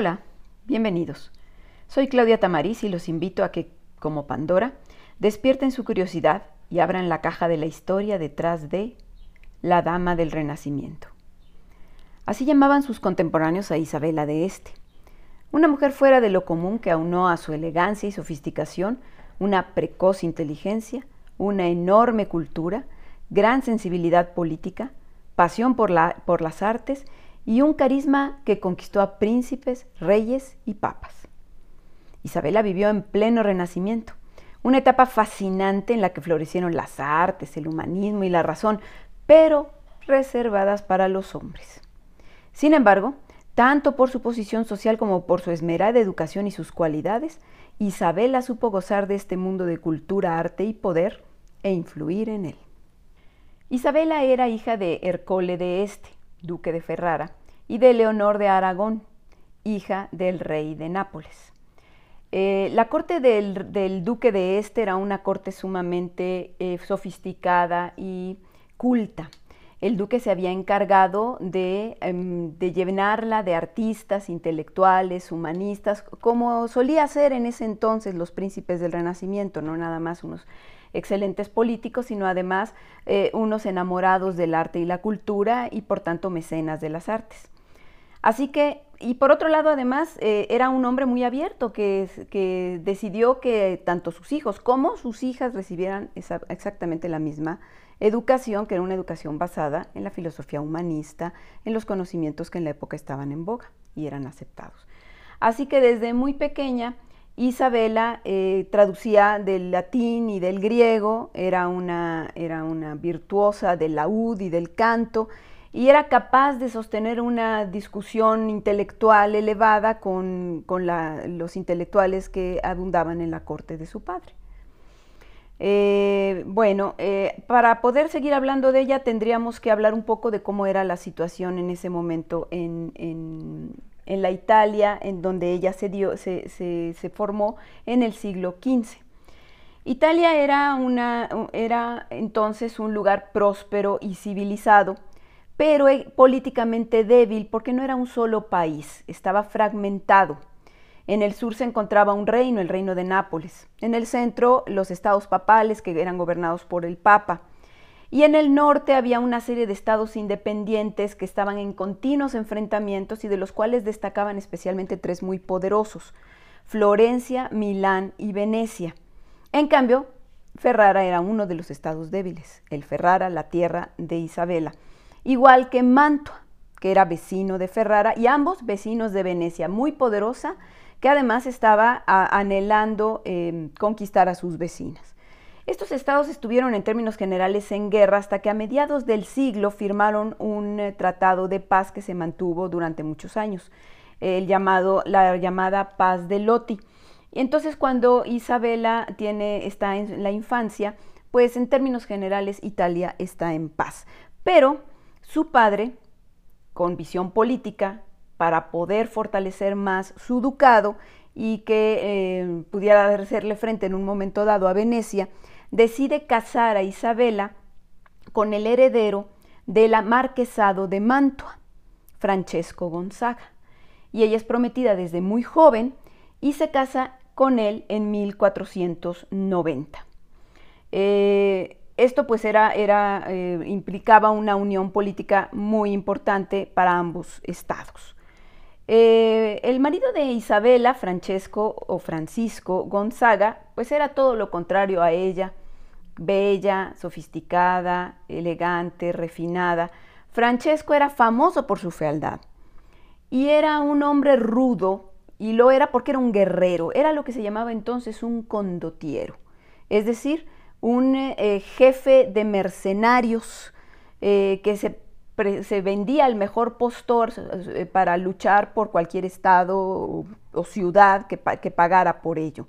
Hola, bienvenidos. Soy Claudia Tamariz y los invito a que, como Pandora, despierten su curiosidad y abran la caja de la historia detrás de la Dama del Renacimiento. Así llamaban sus contemporáneos a Isabela de Este, una mujer fuera de lo común que aunó a su elegancia y sofisticación una precoz inteligencia, una enorme cultura, gran sensibilidad política, pasión por, por las artes y un carisma que conquistó a príncipes, reyes y papas. Isabela vivió en pleno renacimiento, una etapa fascinante en la que florecieron las artes, el humanismo y la razón, pero reservadas para los hombres. Sin embargo, tanto por su posición social como por su esmerada educación y sus cualidades, Isabela supo gozar de este mundo de cultura, arte y poder e influir en él. Isabela era hija de Ercole de Este, duque de Ferrara, y de Leonor de Aragón, hija del rey de Nápoles. Eh, la corte del, duque de Este era una corte sumamente eh, sofisticada y culta. El duque se había encargado de, em, de, llenarla de artistas, intelectuales, humanistas, como solía hacer en ese entonces los príncipes del Renacimiento, no nada más unos excelentes políticos, sino además eh, unos enamorados del arte y la cultura y por tanto mecenas de las artes. Así que, y por otro lado, además, eh, era un hombre muy abierto que, que, decidió que tanto sus hijos como sus hijas recibieran exactamente la misma educación, que era una educación basada en la filosofía humanista, en los conocimientos que en la época estaban en boga y eran aceptados. Así que desde muy pequeña, Isabela eh, traducía del latín y del griego, era una, era una virtuosa del laúd y del canto, y era capaz de sostener una discusión intelectual elevada con, los intelectuales que abundaban en la corte de su padre. Eh, bueno, eh, para poder seguir hablando de ella tendríamos que hablar un poco de cómo era la situación en ese momento en, en, la Italia en donde ella se, dio, se, se, formó en el siglo XV. Italia era, una, era entonces un lugar próspero y civilizado pero eh, políticamente débil porque no era un solo país, estaba fragmentado. En el sur se encontraba un reino, el reino de Nápoles. En el centro, los estados papales que eran gobernados por el Papa. Y en el norte había una serie de estados independientes que estaban en continuos enfrentamientos y de los cuales destacaban especialmente tres muy poderosos, Florencia, Milán y Venecia. En cambio, Ferrara era uno de los estados débiles, el Ferrara, la tierra de Isabela igual que Mantua, que era vecino de Ferrara, y ambos vecinos de Venecia, muy poderosa, que además estaba anhelando em, conquistar a sus vecinas. Estos estados estuvieron en términos generales en guerra hasta que a mediados del siglo firmaron un eh, tratado de paz que se mantuvo durante muchos años, la llamada paz de Loti. Y entonces cuando Isabela tiene, está en la infancia, pues en términos generales Italia está en paz. Pero su padre, con visión política, para poder fortalecer más su ducado y que eh, pudiera hacerle frente en un momento dado a Venecia, decide casar a Isabela con el heredero del marquesado de Mantua, Francesco Gonzaga. Y ella es prometida desde muy joven y se casa con él en 1490. Esto pues era, era eh, implicaba una unión política muy importante para ambos estados. Eh, el marido de Isabela, Francesco o Francisco Gonzaga, pues era todo lo contrario a ella, bella, sofisticada, elegante, refinada. Francesco era famoso por su fealdad y era un hombre rudo y lo era porque era un guerrero, era lo que se llamaba entonces un condotiero, es decir, un eh, jefe de mercenarios eh, que se, vendía al mejor postor eh, para luchar por cualquier estado o, ciudad que, pagara por ello.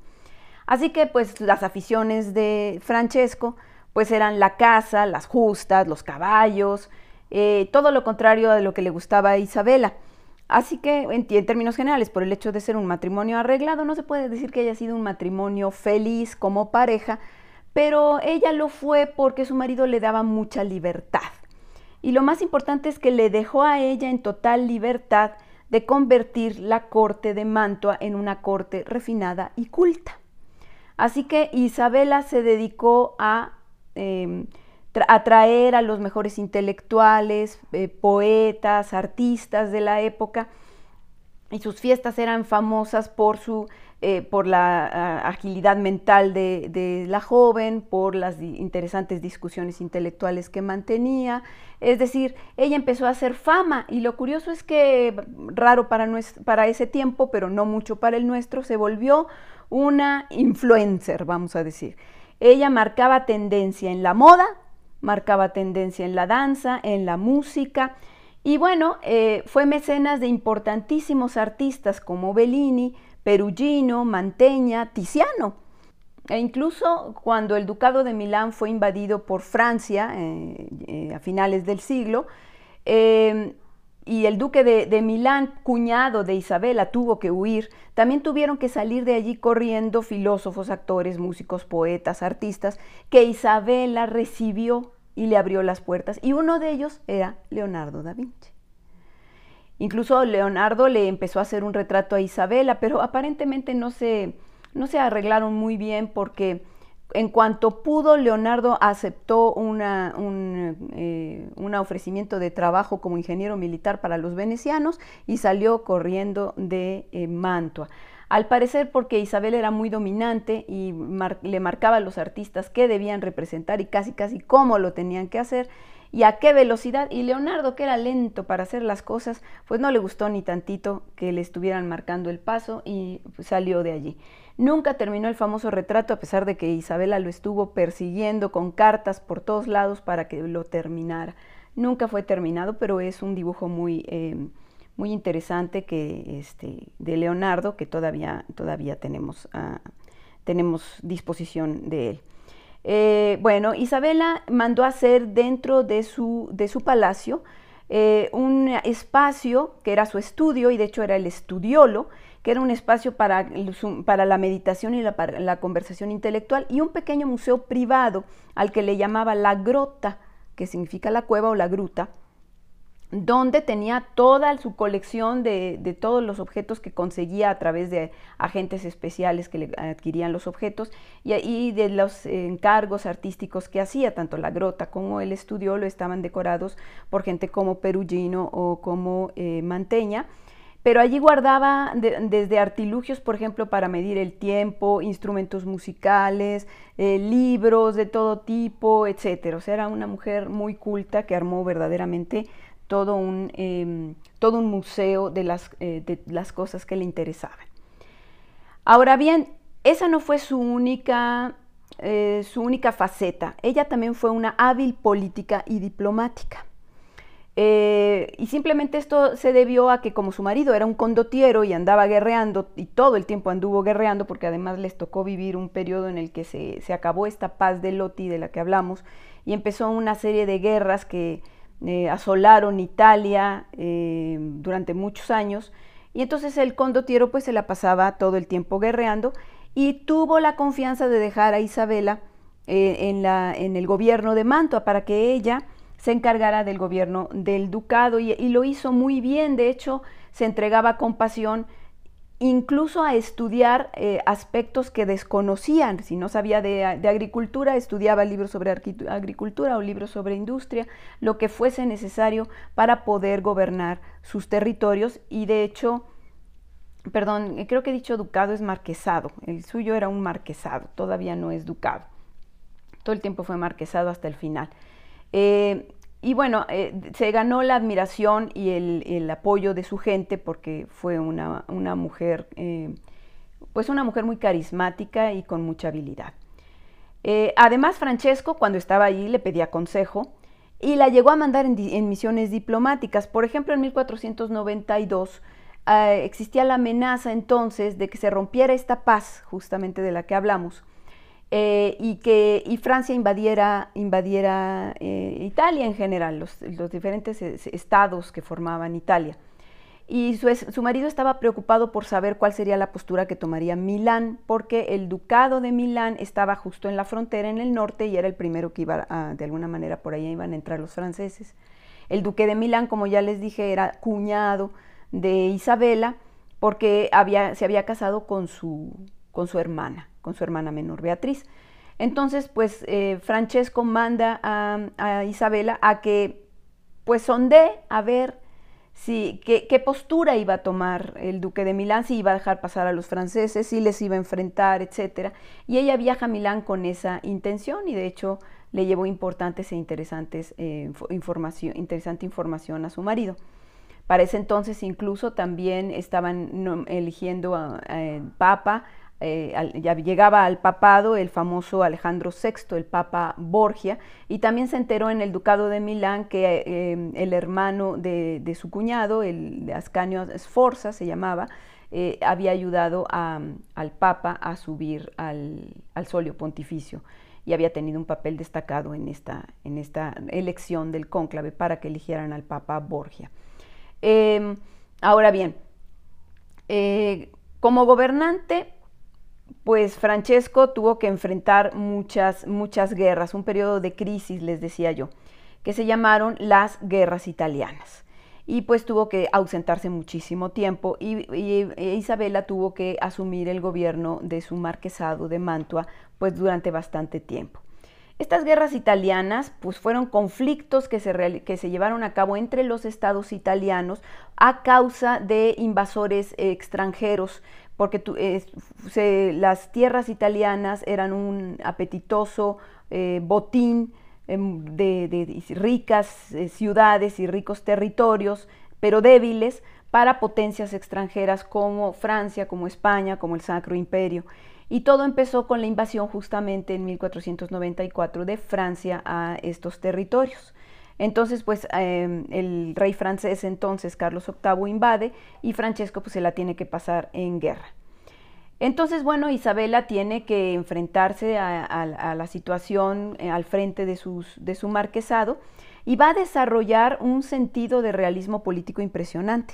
Así que pues las aficiones de Francesco pues eran la caza, las justas, los caballos, todo lo contrario de lo que le gustaba a Isabela. Así que en, en, términos generales, por el hecho de ser un matrimonio arreglado, no se puede decir que haya sido un matrimonio feliz como pareja, pero ella lo fue porque su marido le daba mucha libertad. Y lo más importante es que le dejó a ella en total libertad de convertir la corte de Mantua en una corte refinada y culta. Así que Isabela se dedicó a em, atraer a los mejores intelectuales, eh, poetas, artistas de la época, y sus fiestas eran famosas por su eh, por la agilidad mental de, la joven, por las interesantes discusiones intelectuales que mantenía. Es decir, ella empezó a hacer fama y lo curioso es que, raro para, para ese tiempo, pero no mucho para el nuestro, se volvió una influencer, vamos a decir. Ella marcaba tendencia en la moda, marcaba tendencia en la danza, en la música. Y bueno, eh, fue mecenas de importantísimos artistas como Bellini, Perugino, Mantegna, Tiziano. E incluso cuando el Ducado de Milán fue invadido por Francia eh, eh, a finales del siglo, y el duque de, Milán, cuñado de Isabela, tuvo que huir, también tuvieron que salir de allí corriendo filósofos, actores, músicos, poetas, artistas, que Isabela recibió y le abrió las puertas. Y uno de ellos era Leonardo da Vinci. Incluso Leonardo le empezó a hacer un retrato a Isabela, pero aparentemente no se, no se arreglaron muy bien porque en cuanto pudo, Leonardo aceptó una, un eh, ofrecimiento de trabajo como ingeniero militar para los venecianos y salió corriendo de eh, Mantua. Al parecer porque Isabel era muy dominante y le marcaba a los artistas qué debían representar y casi casi cómo lo tenían que hacer, y a qué velocidad. Y Leonardo, que era lento para hacer las cosas, pues no le gustó ni tantito que le estuvieran marcando el paso y salió de allí. Nunca terminó el famoso retrato, a pesar de que Isabela lo estuvo persiguiendo con cartas por todos lados para que lo terminara. Nunca fue terminado, pero es un dibujo muy, eh, muy interesante que, este, de Leonardo que todavía, todavía tenemos, ah, tenemos disposición de él. Eh, bueno, Isabela mandó hacer dentro de su, de su palacio eh, un espacio que era su estudio y de hecho era el estudiolo, que era un espacio para, para la meditación y la, la conversación intelectual y un pequeño museo privado al que le llamaba la grota, que significa la cueva o la gruta, donde tenía toda su colección de, todos los objetos que conseguía a través de agentes especiales que le adquirían los objetos y, de los encargos artísticos que hacía, tanto la grota como el estudio lo estaban decorados por gente como Perugino o como eh, Manteña. Pero allí guardaba desde artilugios, por ejemplo, para medir el tiempo, instrumentos musicales, eh, libros de todo tipo, etc. O sea, era una mujer muy culta que armó verdaderamente todo un, em, todo un museo de las, eh, de las cosas que le interesaban. Ahora bien, esa no fue su única, eh, su única faceta. Ella también fue una hábil política y diplomática. Eh, y simplemente esto se debió a que como su marido era un condotiero y andaba guerreando, y todo el tiempo anduvo guerreando, porque además les tocó vivir un periodo en el que se, se acabó esta paz de Loti de la que hablamos, y empezó una serie de guerras que, eh, asolaron Italia eh, durante muchos años. Y entonces el condottiero pues se la pasaba todo el tiempo guerreando y tuvo la confianza de dejar a Isabela eh, en, la, en, el gobierno de Mantua para que ella se encargara del gobierno del ducado. Y, y lo hizo muy bien, de hecho se entregaba con pasión incluso a estudiar eh, aspectos que desconocían. Si no sabía de, agricultura, estudiaba libros sobre agricultura o libros sobre industria, lo que fuese necesario para poder gobernar sus territorios y de hecho, perdón, creo que he dicho ducado es marquesado, el suyo era un marquesado, todavía no es ducado. Todo el tiempo fue marquesado hasta el final. Eh, y bueno, eh, se ganó la admiración y el, apoyo de su gente porque fue una, mujer, eh, pues una mujer muy carismática y con mucha habilidad. Eh, además, Francesco, cuando estaba allí, le pedía consejo y la llegó a mandar en, misiones diplomáticas. Por ejemplo, en 1492 existía la amenaza entonces de que se rompiera esta paz, justamente de la que hablamos, eh, y que y Francia invadiera, invadiera eh, Italia en general, los, diferentes estados que formaban Italia. Y su, su, marido estaba preocupado por saber cuál sería la postura que tomaría Milán, porque el ducado de Milán estaba justo en la frontera en el norte y era el primero que iba, de alguna manera, por ahí iban a entrar los franceses. El duque de Milán, como ya les dije, era cuñado de Isabela porque había, se había casado con su, con su hermana, con su hermana menor Beatriz. Entonces, pues eh, Francesco manda a, Isabela a que pues sonde a ver si, qué, qué, postura iba a tomar el duque de Milán, si iba a dejar pasar a los franceses, si les iba a enfrentar, etc. Y ella viaja a Milán con esa intención y de hecho le llevó importantes e interesantes, eh, información, interesante información a su marido. Para ese entonces incluso también estaban eligiendo a, papa, eh, llegaba al papado el famoso Alejandro VI, el papa Borgia, y también se enteró en el ducado de Milán que eh, el hermano de, su cuñado, el Ascanio Sforza se llamaba, había ayudado al papa a subir al, al solio pontificio y había tenido un papel destacado en esta, en esta elección del cónclave para que eligieran al Papa Borgia. Em, ahora bien, eh, como gobernante, pues Francesco tuvo que enfrentar muchas, muchas guerras, un periodo de crisis, les decía yo, que se llamaron las guerras italianas y pues tuvo que ausentarse muchísimo tiempo y, e Isabela tuvo que asumir el gobierno de su marquesado de Mantua pues durante bastante tiempo. Estas guerras italianas pues fueron conflictos que se, que se llevaron a cabo entre los estados italianos a causa de invasores extranjeros, porque las tierras italianas eran un apetitoso eh, botín Em, de, ricas eh, ciudades y ricos territorios, pero débiles para potencias extranjeras como Francia, como España, como el Sacro Imperio. Y todo empezó con la invasión justamente en 1494 de Francia a estos territorios. Entonces, pues em, el rey francés entonces, Carlos VIII, invade y Francesco pues se la tiene que pasar en guerra. Entonces, bueno, Isabela tiene que enfrentarse a, la situación eh, al frente de, su marquesado y va a desarrollar un sentido de realismo político impresionante.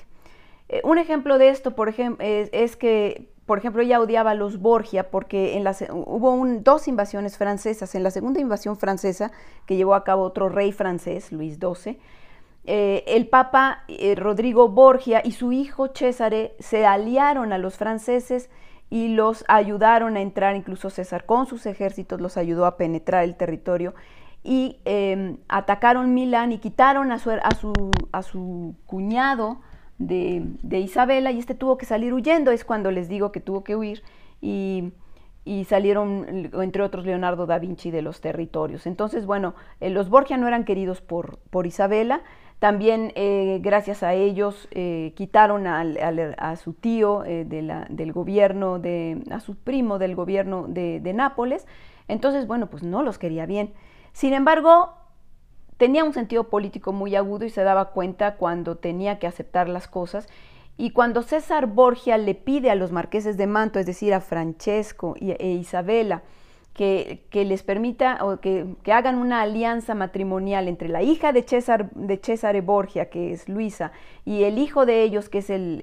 Eh, un ejemplo de esto, por ejemplo, es, que, por ejemplo, ella odiaba a los Borgia porque hubo dos invasiones francesas. En la segunda invasión francesa, que llevó a cabo otro rey francés, Luis XII, eh, el Papa Rodrigo Borgia y su hijo Césare se aliaron a los franceses y los ayudaron a entrar, incluso César con sus ejércitos los ayudó a penetrar el territorio y em, atacaron Milán y quitaron a su, a su, a su cuñado de, Isabela y este tuvo que salir huyendo, es cuando les digo que tuvo que huir y, salieron, entre otros, Leonardo da Vinci de los territorios. Entonces, bueno, eh, los Borgia no eran queridos por, por Isabela, también eh, gracias a ellos eh, quitaron a su tío del gobierno, de, a su primo del gobierno de, de, Nápoles. Entonces, bueno, pues no los quería bien. Sin embargo, tenía un sentido político muy agudo y se daba cuenta cuando tenía que aceptar las cosas. Y cuando César Borgia le pide a los marqueses de Manto, es decir, a Francesco e Isabela, que, les permita o que, hagan una alianza matrimonial entre la hija de César de Cesare Borgia, que es Luisa, y el hijo de ellos, que es el,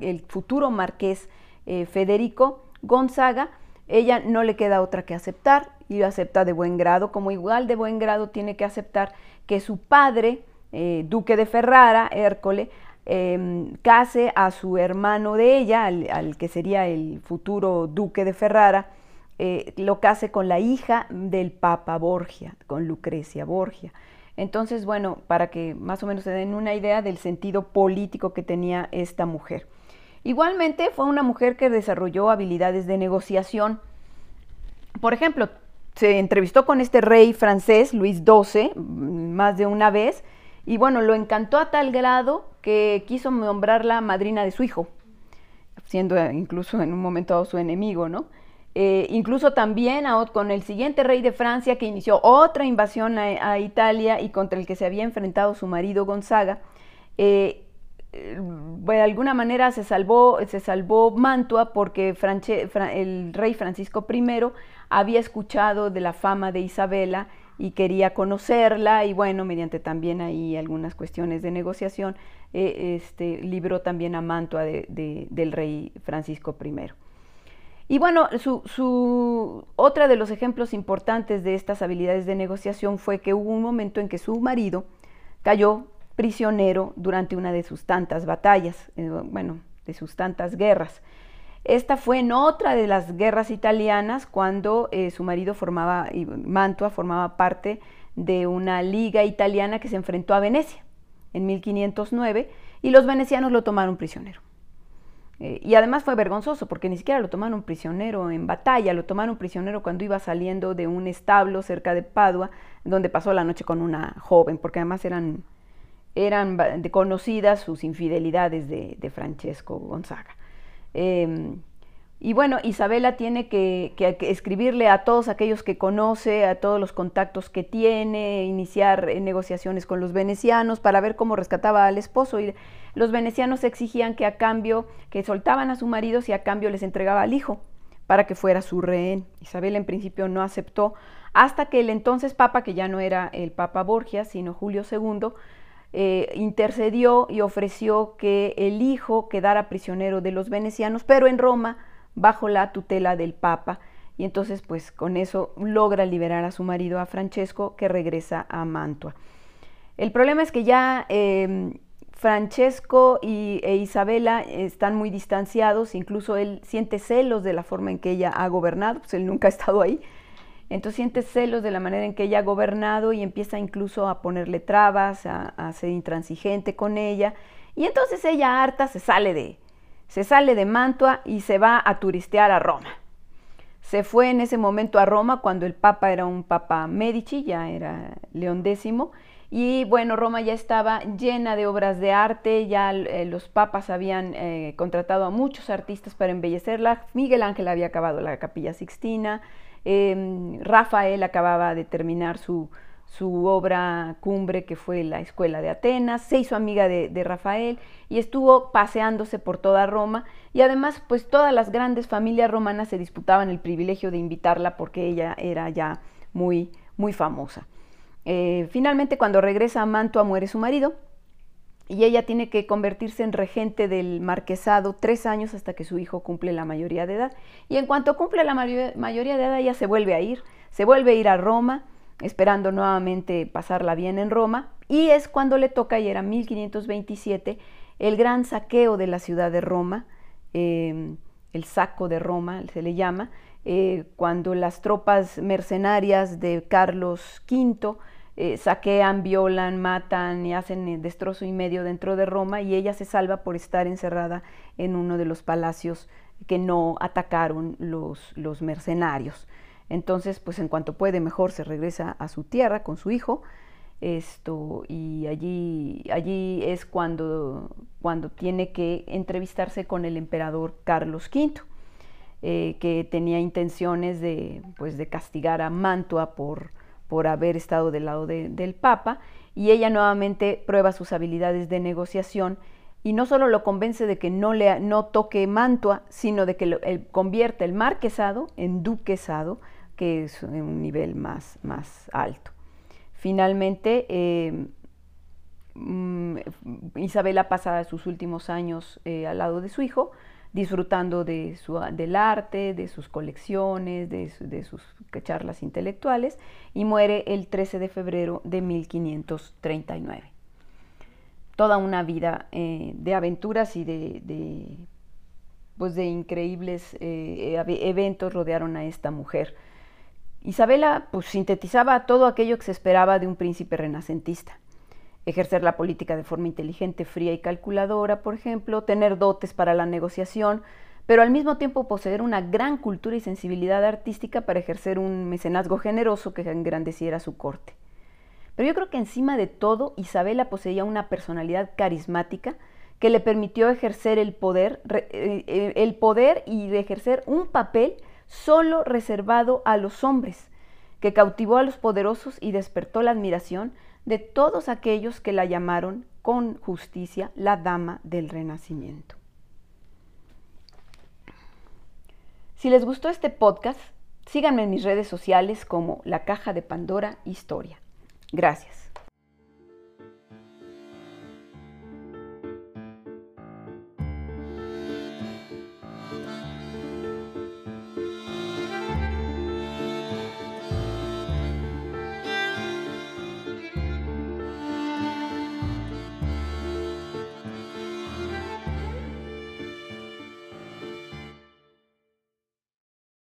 el, futuro marqués eh, Federico Gonzaga, ella no le queda otra que aceptar y acepta de buen grado, como igual de buen grado tiene que aceptar que su padre, eh, duque de Ferrara, Hércole, em, case a su hermano de ella, al que sería el futuro duque de Ferrara, eh, lo case con la hija del Papa Borgia, con Lucrecia Borgia. Entonces, bueno, para que más o menos se den una idea del sentido político que tenía esta mujer. Igualmente fue una mujer que desarrolló habilidades de negociación. Por ejemplo, se entrevistó con este rey francés, Luis XII, más de una vez, y bueno, lo encantó a tal grado que quiso nombrarla madrina de su hijo, siendo incluso en un momento su enemigo, ¿no? Eh, incluso también con el siguiente rey de Francia que inició otra invasión a, Italia y contra el que se había enfrentado su marido Gonzaga. Eh, de alguna manera se salvó, se salvó Mantua porque el rey Francisco I había escuchado de la fama de Isabela y quería conocerla y bueno, mediante también ahí algunas cuestiones de negociación, eh, este, libró también a Mantua del rey Francisco I. Y bueno, su, otra de los ejemplos importantes de estas habilidades de negociación fue que hubo un momento en que su marido cayó prisionero durante una de sus tantas batallas, eh, bueno, de sus tantas guerras. Esta fue en otra de las guerras italianas cuando eh, su marido formaba, Mantua formaba parte de una liga italiana que se enfrentó a Venecia en 1509 y los venecianos lo tomaron prisionero. Eh, y además fue vergonzoso porque ni siquiera lo tomaron prisionero en batalla, lo tomaron prisionero cuando iba saliendo de un establo cerca de Padua, donde pasó la noche con una joven, porque además eran, eran conocidas sus infidelidades de, Francesco Gonzaga. Em, y bueno, Isabela tiene que, escribirle a todos aquellos que conoce, a todos los contactos que tiene, iniciar eh, negociaciones con los venecianos para ver cómo rescataba al esposo. Y los venecianos exigían que a cambio, que soltaban a su marido si a cambio les entregaba al hijo para que fuera su rehén. Isabela en principio no aceptó, hasta que el entonces papa, que ya no era el papa Borgia, sino Julio II, eh, intercedió y ofreció que el hijo quedara prisionero de los venecianos, pero en Roma bajo la tutela del Papa y entonces pues con eso logra liberar a su marido, a Francesco, que regresa a Mantua. El problema es que ya em, Francesco y, e Isabela están muy distanciados, incluso él siente celos de la forma en que ella ha gobernado, pues él nunca ha estado ahí, entonces siente celos de la manera en que ella ha gobernado y empieza incluso a ponerle trabas, a, a ser intransigente con ella, y entonces ella harta se sale de, se sale de Mantua y se va a turistear a Roma. Se fue en ese momento a Roma cuando el Papa era un Papa Medici, ya era León X, y bueno, Roma ya estaba llena de obras de arte, ya eh, los papas habían eh, contratado a muchos artistas para embellecerla. Miguel Ángel había acabado la capilla Sixtina, em, Rafael acababa de terminar su, su obra cumbre que fue la Escuela de Atenas, se hizo amiga de, Rafael y estuvo paseándose por toda Roma y además pues todas las grandes familias romanas se disputaban el privilegio de invitarla porque ella era ya muy, muy famosa. Eh, finalmente cuando regresa a Mantua muere su marido y ella tiene que convertirse en regente del marquesado tres años hasta que su hijo cumple la mayoría de edad. Y en cuanto cumple la mayoría de edad ella se vuelve a ir, se vuelve a ir a Roma, esperando nuevamente pasarla bien en Roma, y es cuando le toca, y era 1527, el gran saqueo de la ciudad de Roma, em, el saco de Roma se le llama, eh, cuando las tropas mercenarias de Carlos V eh, saquean, violan, matan y hacen eh, destrozo y medio dentro de Roma y ella se salva por estar encerrada en uno de los palacios que no atacaron los, los mercenarios. Entonces, pues en cuanto puede, mejor se regresa a su tierra con su hijo. Esto, y allí, allí es cuando, cuando tiene que entrevistarse con el emperador Carlos V, eh, que tenía intenciones de, pues, de castigar a Mantua por, por haber estado del lado del Papa, y ella nuevamente prueba sus habilidades de negociación y no solo lo convence de que no, le, no toque Mantua, sino de que lo, convierte el marquesado en duquesado, que es un nivel más, más alto. Finalmente, eh, mm, Isabela pasa sus últimos años eh, al lado de su hijo, disfrutando de su, del arte, de sus colecciones, de, sus charlas intelectuales, y muere el 13 de febrero de 1539. Toda una vida eh, de aventuras y de, pues de increíbles eventos rodearon a esta mujer Isabela pues, sintetizaba todo aquello que se esperaba de un príncipe renacentista. Ejercer la política de forma inteligente, fría y calculadora, por ejemplo, tener dotes para la negociación, pero al mismo tiempo poseer una gran cultura y sensibilidad artística para ejercer un mecenazgo generoso que engrandeciera su corte. Pero yo creo que encima de todo, Isabela poseía una personalidad carismática que le permitió ejercer el poder, eh, eh, el poder y ejercer un papel solo reservado a los hombres, que cautivó a los poderosos y despertó la admiración de todos aquellos que la llamaron con justicia la dama del renacimiento. Si les gustó este podcast, síganme en mis redes sociales como La Caja de Pandora Historia. Gracias.